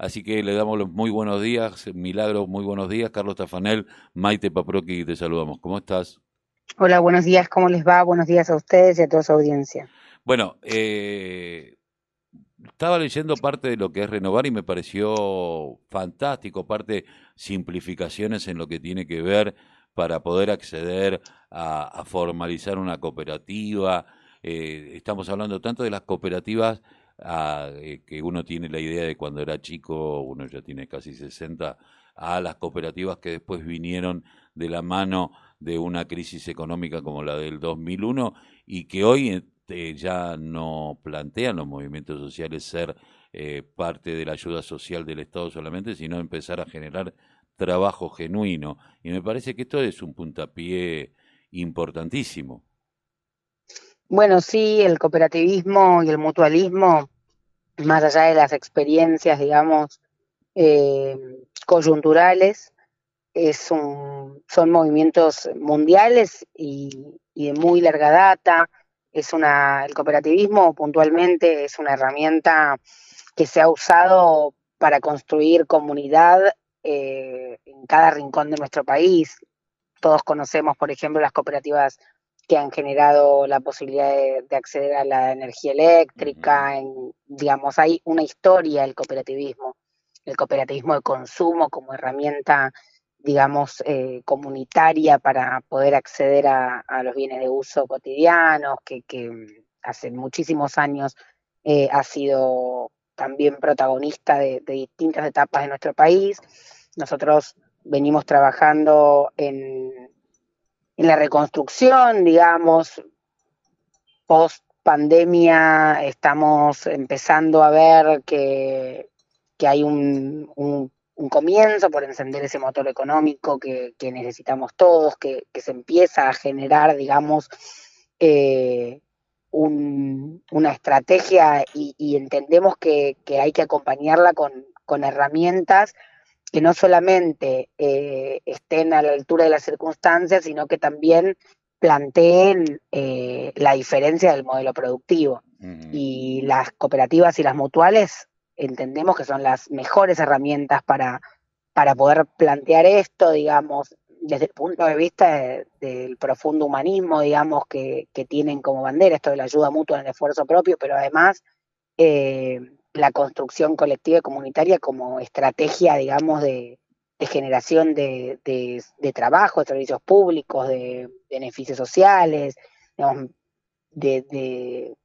Así que le damos los muy buenos días, Milagro, muy buenos días. Carlos Tafanel, Maite Paproqui, te saludamos. ¿Cómo estás? Hola, buenos días, ¿cómo les va? Buenos días a ustedes y a toda su audiencia. Bueno, eh, estaba leyendo parte de lo que es renovar y me pareció fantástico, parte simplificaciones en lo que tiene que ver para poder acceder a, formalizar una cooperativa. Eh, estamos hablando tanto de las cooperativas eh, que uno tiene la idea de cuando era chico, uno ya tiene casi 60, a las cooperativas que después vinieron de la mano de una crisis económica como la del 2001 y que hoy este, ya no plantean los movimientos sociales ser eh, parte de la ayuda social del Estado solamente, sino empezar a generar trabajo genuino. Y me parece que esto es un puntapié importantísimo. Bueno, sí, el cooperativismo y el mutualismo, más allá de las experiencias, digamos, eh, coyunturales, es un, son movimientos mundiales y, y de muy larga data es una, el cooperativismo puntualmente es una herramienta que se ha usado para construir comunidad eh, en cada rincón de nuestro país. Todos conocemos, por ejemplo, las cooperativas que han generado la posibilidad de, acceder a la energía eléctrica, en, digamos, hay una historia del cooperativismo, el cooperativismo de consumo como herramienta digamos, eh, comunitaria para poder acceder a, los bienes de uso cotidianos, que, hace muchísimos años eh, ha sido también protagonista de, distintas etapas de nuestro país. Nosotros venimos trabajando en, en la reconstrucción, digamos, post pandemia estamos empezando a ver que, que hay un, un comienzo por encender ese motor económico que, necesitamos todos, que, se empieza a generar, digamos, eh, una estrategia y, entendemos que, hay que acompañarla con, herramientas que no solamente eh, estén a la altura de las circunstancias, sino que también planteen eh, la diferencia del modelo productivo. Y las cooperativas y las mutuales entendemos que son las mejores herramientas para, para poder plantear esto, digamos, desde el punto de vista del profundo humanismo, digamos, que, tienen como bandera, esto de la ayuda mutua en el esfuerzo propio, pero además eh, la construcción colectiva y comunitaria como estrategia, digamos, de, generación de, trabajo, de servicios públicos, de beneficios sociales, digamos, de,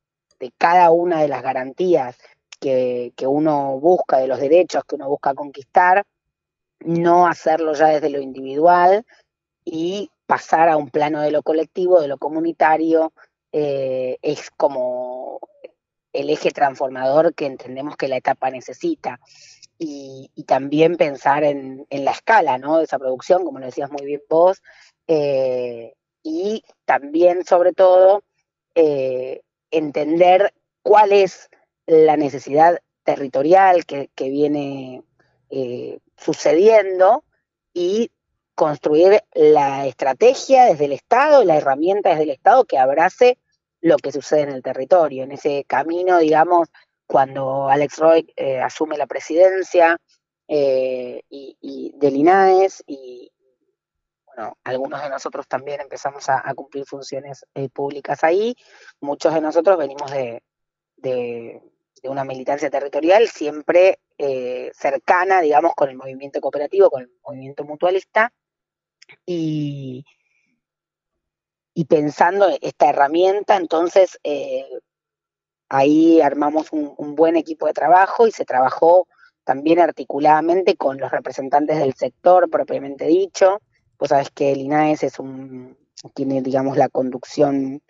cada una de las garantías que, uno busca, de los derechos que uno busca conquistar, no hacerlo ya desde lo individual y pasar a un plano de lo colectivo, de lo comunitario, eh, es como el eje transformador que entendemos que la etapa necesita. Y, también pensar en, la escala ¿no? de esa producción, como lo decías muy bien vos, eh, y también, sobre todo, eh, entender cuál es la necesidad territorial que, viene eh, sucediendo y construir la estrategia desde el Estado, la herramienta desde el Estado que abrace lo que sucede en el territorio. En ese camino, digamos, cuando Alex Roy eh, asume la presidencia eh, y, del INAES y bueno, algunos de nosotros también empezamos a, cumplir funciones públicas ahí, muchos de nosotros venimos de, de una militancia territorial siempre eh, cercana, digamos, con el movimiento cooperativo, con el movimiento mutualista, y, y pensando esta herramienta, entonces eh, ahí armamos un, buen equipo de trabajo y se trabajó también articuladamente con los representantes del sector propiamente dicho. Pues sabes que el INAES es un, tiene, digamos, la conducción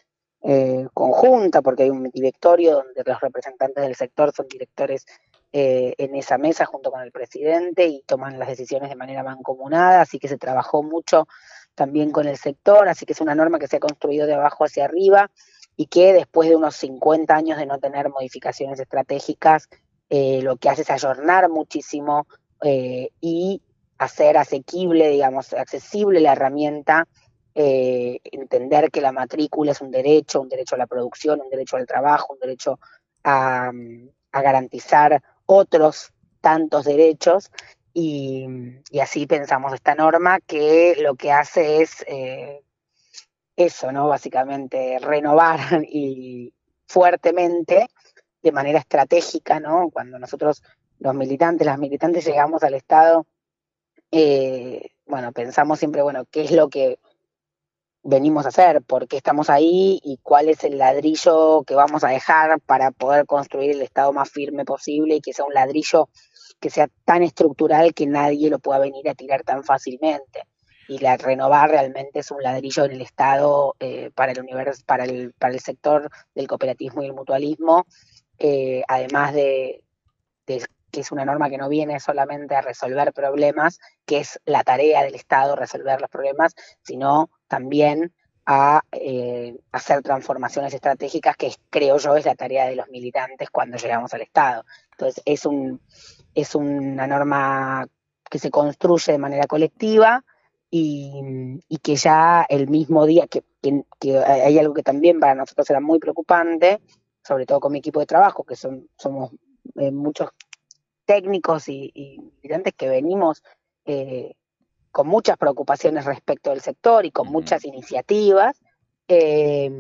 eh, conjunta, porque hay un directorio donde los representantes del sector son directores eh, en esa mesa junto con el presidente y toman las decisiones de manera mancomunada, así que se trabajó mucho también con el sector, así que es una norma que se ha construido de abajo hacia arriba y que después de unos 50 años de no tener modificaciones estratégicas, eh, lo que hace es ayornar muchísimo y hacer asequible, digamos, accesible la herramienta eh, entender que la matrícula es un derecho, un derecho a la producción, un derecho al trabajo, un derecho a, garantizar otros tantos derechos y, así pensamos esta norma que lo que hace es eh, eso, ¿no? Básicamente renovar y fuertemente, de manera estratégica, ¿no? Cuando nosotros, los militantes, las militantes llegamos al Estado, eh, bueno, pensamos siempre, bueno, ¿qué es lo que venimos a hacer? ¿Por qué estamos ahí? ¿Y cuál es el ladrillo que vamos a dejar para poder construir el Estado más firme posible y que sea un ladrillo que sea tan estructural que nadie lo pueda venir a tirar tan fácilmente. Y la renovar realmente es un ladrillo en el Estado eh, para el universo, para el, para el sector del cooperativismo y el mutualismo, eh, además de, que es una norma que no viene solamente a resolver problemas, que es la tarea del Estado resolver los problemas, sino también a eh, hacer transformaciones estratégicas, que creo yo es la tarea de los militantes cuando llegamos al Estado. Entonces, es, un, es una norma que se construye de manera colectiva y, que ya el mismo día, que, hay algo que también para nosotros era muy preocupante, sobre todo con mi equipo de trabajo, que son somos eh, muchos técnicos y, militantes que venimos eh, con muchas preocupaciones respecto del sector y con muchas iniciativas. Eh,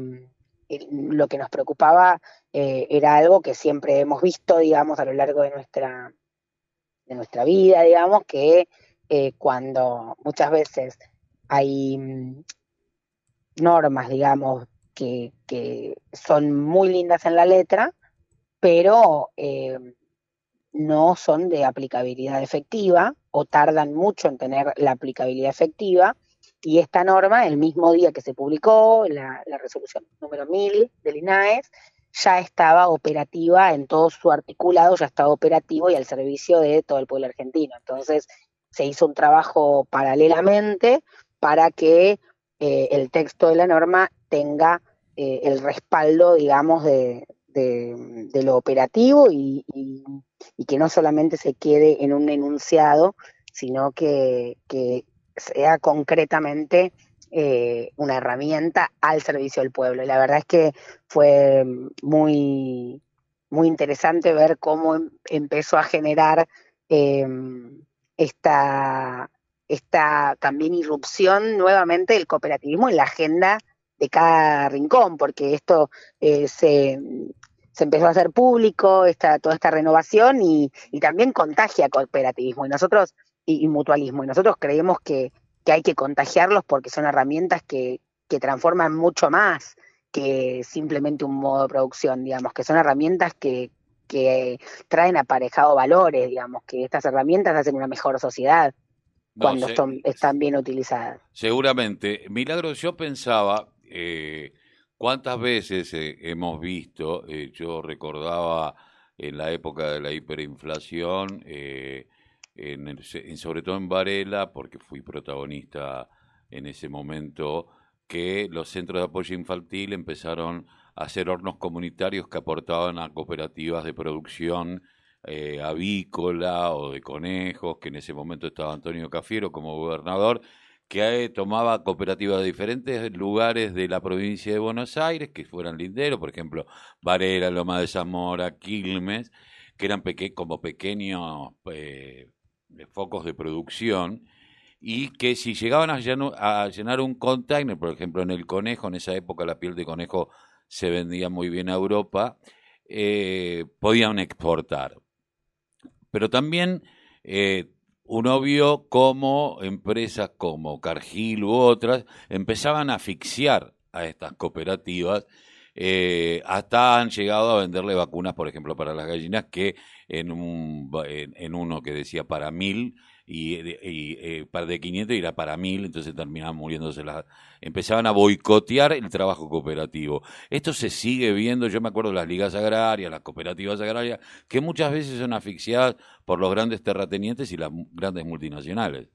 lo que nos preocupaba eh, era algo que siempre hemos visto, digamos, a lo largo de nuestra, de nuestra vida, digamos, que eh, cuando muchas veces hay mm, normas, digamos, que, que, son muy lindas en la letra, pero no son de aplicabilidad efectiva o tardan mucho en tener la aplicabilidad efectiva. Y esta norma, el mismo día que se publicó, la, resolución número 1000 del INAES, ya estaba operativa en todo su articulado, ya estaba operativo y al servicio de todo el pueblo argentino. Entonces, se hizo un trabajo paralelamente para que eh, el texto de la norma tenga eh, el respaldo, digamos, de, lo operativo y, que no solamente se quede en un enunciado, sino que, sea concretamente eh, una herramienta al servicio del pueblo. Y la verdad es que fue muy, muy interesante ver cómo em, empezó a generar em, esta, esta también irrupción nuevamente del cooperativismo en la agenda de cada rincón, porque esto eh, se, se empezó a hacer público esta, toda esta renovación y, también contagia cooperativismo. Y nosotros y, mutualismo. Y nosotros creemos que, hay que contagiarlos porque son herramientas que, transforman mucho más que simplemente un modo de producción, digamos, que son herramientas que, traen aparejado valores, digamos, que estas herramientas hacen una mejor sociedad cuando están bien utilizadas. Seguramente. Milagros, yo pensaba, eh, ¿Cuántas veces eh, hemos visto, eh, yo recordaba en la época de la hiperinflación, en sobre todo en Varela, porque fui protagonista en ese momento, que los centros de apoyo infantil empezaron a hacer hornos comunitarios que aportaban a cooperativas de producción avícola o de conejos, que en ese momento estaba Antonio Cafiero como gobernador, que tomaba cooperativas de diferentes lugares de la provincia de Buenos Aires, que fueran linderos, por ejemplo, Varela, Loma de Zamora, Quilmes, que eran como pequeños eh, focos de producción, y que si llegaban a, llenar un container, por ejemplo, en el conejo, en esa época la piel de conejo se vendía muy bien a Europa, eh, podían exportar. Pero también eh, uno vio cómo empresas como Cargill u otras empezaban a asfixiar a estas cooperativas, eh, hasta han llegado a venderle vacunas, por ejemplo, para las gallinas, que en, un, en uno que decía para mil, y, eh, para de 500 era para 1000, entonces terminaban muriéndose las... Empezaban a boicotear el trabajo cooperativo. Esto se sigue viendo, yo me acuerdo de las ligas agrarias, las cooperativas agrarias, que muchas veces son asfixiadas por los grandes terratenientes y las grandes multinacionales.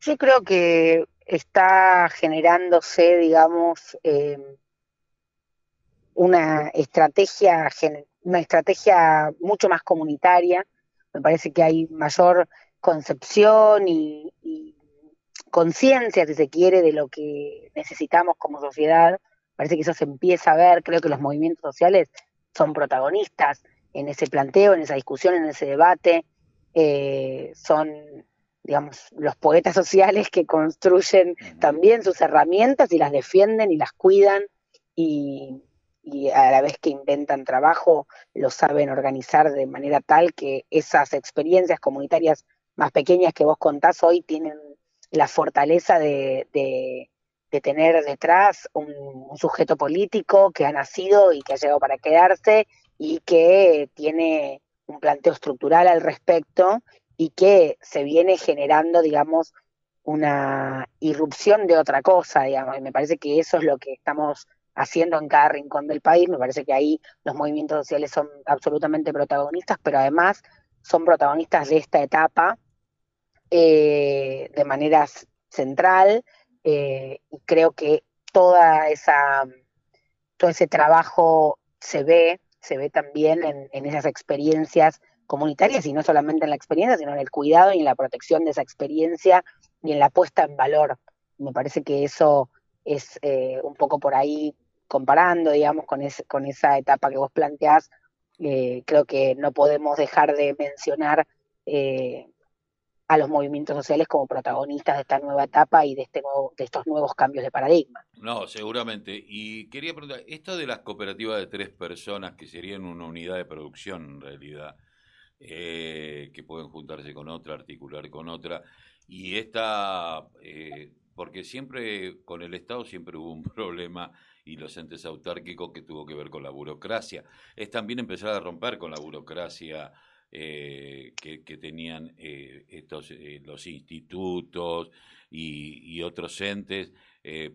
Yo creo que está generándose, digamos, eh, una estrategia, una estrategia mucho más comunitaria me parece que hay mayor concepción y, conciencia, si se quiere, de lo que necesitamos como sociedad. Parece que eso se empieza a ver, creo que los movimientos sociales son protagonistas en ese planteo, en esa discusión, en ese debate. Eh, son, digamos, los poetas sociales que construyen también sus herramientas y las defienden y las cuidan y, y a la vez que inventan trabajo, lo saben organizar de manera tal que esas experiencias comunitarias más pequeñas que vos contás hoy tienen la fortaleza de, de, tener detrás un, sujeto político que ha nacido y que ha llegado para quedarse y que tiene un planteo estructural al respecto y que se viene generando, digamos, una irrupción de otra cosa, digamos, y me parece que eso es lo que estamos haciendo en cada rincón del país, me parece que ahí los movimientos sociales son absolutamente protagonistas, pero además son protagonistas de esta etapa eh, de manera central, eh, y creo que toda esa, todo ese trabajo se ve se ve también en, esas experiencias comunitarias y no solamente en la experiencia, sino en el cuidado y en la protección de esa experiencia y en la puesta en valor. Me parece que eso es eh, un poco por ahí comparando, digamos, con, esa etapa que vos planteás, eh, creo que no podemos dejar de mencionar eh, a los movimientos sociales como protagonistas de esta nueva etapa y de, este de estos nuevos cambios de paradigma. No, seguramente. Y quería preguntar, esto de las cooperativas de tres personas, que serían una unidad de producción en realidad, eh, que pueden juntarse con otra, articular con otra, y esta, porque siempre con el Estado siempre hubo un problema y los entes autárquicos que tuvo que ver con la burocracia. Es también empezar a romper con la burocracia eh, que, tenían eh, estos, eh, los institutos y, otros entes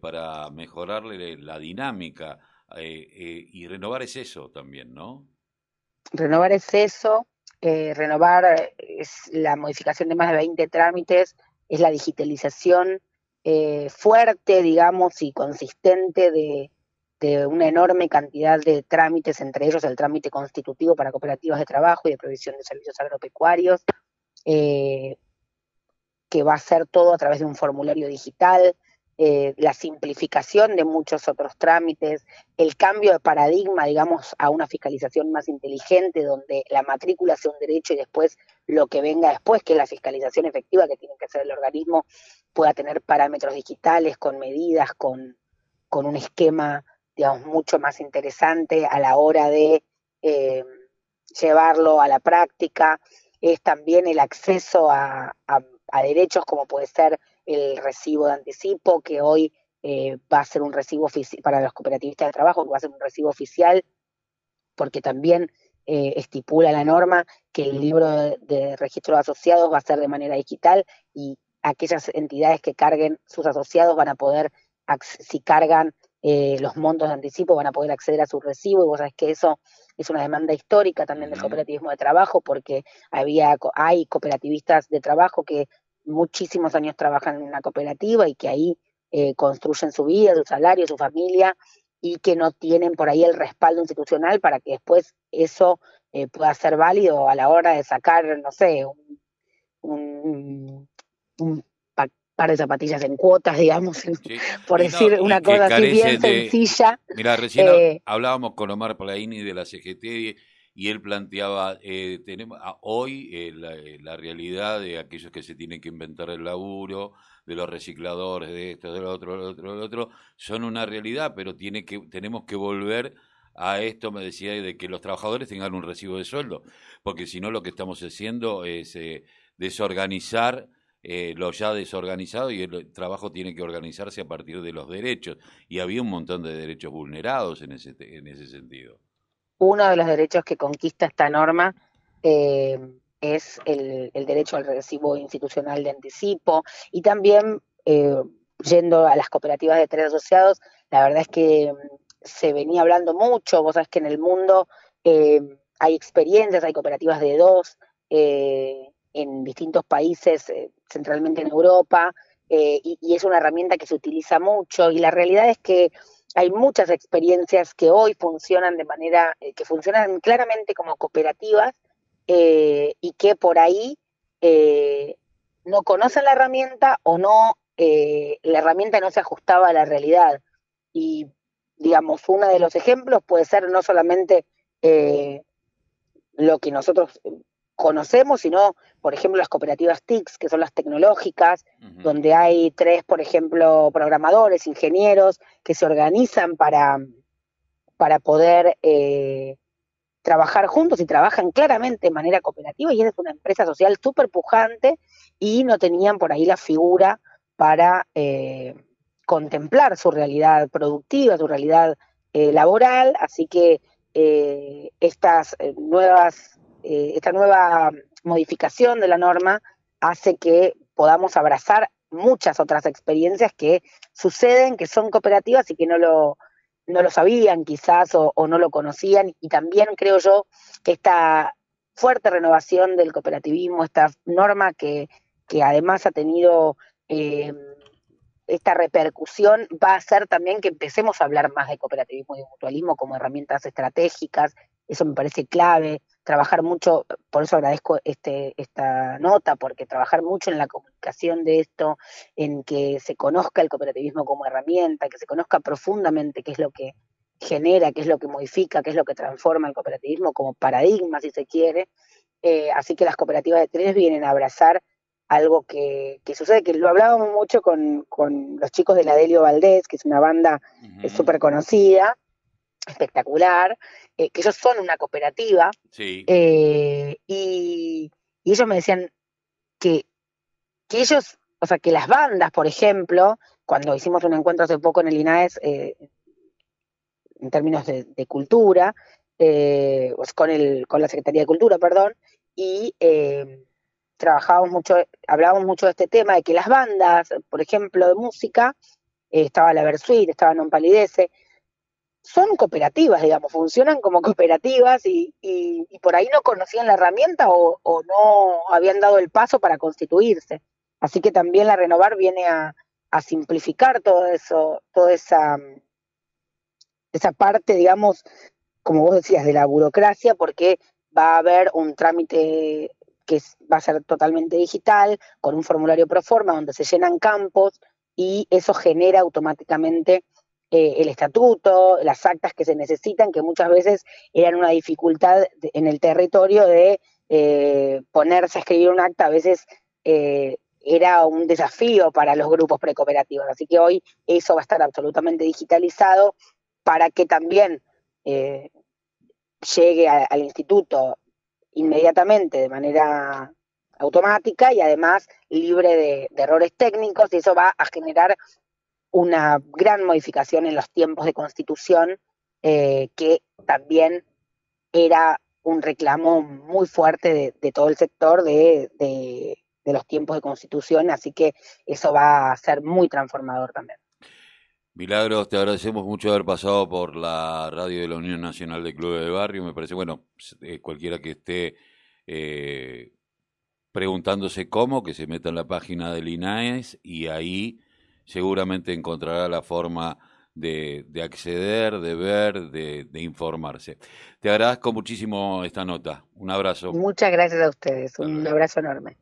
para mejorarle la dinámica. y renovar es eso también, ¿no? Renovar es eso, renovar es la modificación de más de 20 trámites, es la digitalización fuerte, digamos, y consistente de, de una enorme cantidad de trámites, entre ellos el trámite constitutivo para cooperativas de trabajo y de provisión de servicios agropecuarios, eh, que va a ser todo a través de un formulario digital, eh, la simplificación de muchos otros trámites, el cambio de paradigma, digamos, a una fiscalización más inteligente, donde la matrícula sea un derecho y después lo que venga después, que la fiscalización efectiva que tiene que hacer el organismo, pueda tener parámetros digitales, con medidas, con, con un esquema digamos, mucho más interesante a la hora de eh, llevarlo a la práctica, es también el acceso a, derechos como puede ser el recibo de anticipo, que hoy eh, va a ser un recibo para los cooperativistas de trabajo, que va a ser un recibo oficial, porque también eh, estipula la norma que el libro de, de, registro de asociados va a ser de manera digital y aquellas entidades que carguen sus asociados van a poder, si cargan eh, los montos de anticipo van a poder acceder a su recibo. Y vos sabés que eso es una demanda histórica también del cooperativismo de trabajo porque había hay cooperativistas de trabajo que muchísimos años trabajan en una cooperativa y que ahí eh, construyen su vida, su salario, su familia y que no tienen por ahí el respaldo institucional para que después eso eh, pueda ser válido a la hora de sacar, no sé, un, un par de zapatillas en cuotas, digamos, por decir una cosa así bien sencilla. Mira, recién eh, hablábamos con Omar Palaini de la CGT y él planteaba, eh, tenemos hoy eh, la, realidad de aquellos que se tienen que inventar el laburo, de los recicladores, de esto, de lo otro, de lo otro, otro, son una realidad, pero tiene que, tenemos que volver a esto, me decía, de que los trabajadores tengan un recibo de sueldo, porque si no lo que estamos haciendo es desorganizar eh, lo ya desorganizado y el trabajo tiene que organizarse a partir de los derechos. Y había un montón de derechos vulnerados en ese, en ese sentido. Uno de los derechos que conquista esta norma eh, es el, derecho al recibo institucional de anticipo y también, eh, yendo a las cooperativas de tres asociados, la verdad es que mm, se venía hablando mucho, vos sabés que en el mundo hay experiencias, hay cooperativas de dos, en distintos países, eh, centralmente en Europa, eh, y, es una herramienta que se utiliza mucho. Y la realidad es que hay muchas experiencias que hoy funcionan de manera, eh, que funcionan claramente como cooperativas y que por ahí no conocen la herramienta o no, la herramienta no se ajustaba a la realidad. Y digamos, uno de los ejemplos puede ser no solamente lo que nosotros conocemos, sino, por ejemplo, las cooperativas TICS, que son las tecnológicas, donde hay tres, por ejemplo, programadores, ingenieros, que se organizan para, para poder eh, trabajar juntos y trabajan claramente de manera cooperativa, y es una empresa social súper pujante, y no tenían por ahí la figura para eh, contemplar su realidad productiva, su realidad eh, laboral, así que estas nuevas eh, esta nueva modificación de la norma hace que podamos abrazar muchas otras experiencias que suceden, que son cooperativas y que no lo, no lo sabían quizás o, no lo conocían. Y también creo yo que esta fuerte renovación del cooperativismo, esta norma que, que además ha tenido eh, esta repercusión, va a hacer también que empecemos a hablar más de cooperativismo y de mutualismo como herramientas estratégicas. Eso me parece clave trabajar mucho, por eso agradezco este, esta nota, porque trabajar mucho en la comunicación de esto, en que se conozca el cooperativismo como herramienta, que se conozca profundamente qué es lo que genera, qué es lo que modifica, qué es lo que transforma el cooperativismo como paradigma, si se quiere. Eh, así que las cooperativas de tres vienen a abrazar algo que, sucede, que lo hablábamos mucho con, los chicos de la Delio Valdés, que es una banda súper conocida, espectacular, eh, que ellos son una cooperativa, eh, y, ellos me decían que, que, ellos, o sea, que las bandas, por ejemplo, cuando hicimos un encuentro hace poco en el INAES, eh, en términos de, cultura, pues con, el, con la Secretaría de Cultura, perdón, y trabajábamos mucho, hablábamos mucho de este tema, de que las bandas, por ejemplo, de música, estaba la Versuit, estaba Non Palidece, son cooperativas, digamos, funcionan como cooperativas y, y, por ahí no conocían la herramienta o, no habían dado el paso para constituirse. Así que también la Renovar viene a, simplificar todo eso, toda esa, esa parte, digamos, como vos decías, de la burocracia, porque va a haber un trámite que va a ser totalmente digital, con un formulario pro forma donde se llenan campos y eso genera automáticamente eh, el estatuto, las actas que se necesitan, que muchas veces eran una dificultad en el territorio de eh, ponerse a escribir un acta, a veces eh, era un desafío para los grupos precooperativos. Así que hoy eso va a estar absolutamente digitalizado para que también llegue al instituto inmediatamente de manera automática y además libre de, de, errores técnicos y eso va a generar una gran modificación en los tiempos de constitución, eh, que también era un reclamo muy fuerte de, todo el sector de, los tiempos de constitución, así que eso va a ser muy transformador también. Milagros, te agradecemos mucho haber pasado por la radio de la Unión Nacional de Clubes de Barrio. Me parece, bueno, eh, cualquiera que esté eh, preguntándose cómo, que se meta en la página del INAES y ahí seguramente encontrará la forma de, acceder, de ver, de, informarse. Te agradezco muchísimo esta nota. Un abrazo. Muchas gracias a ustedes. Un abrazo enorme.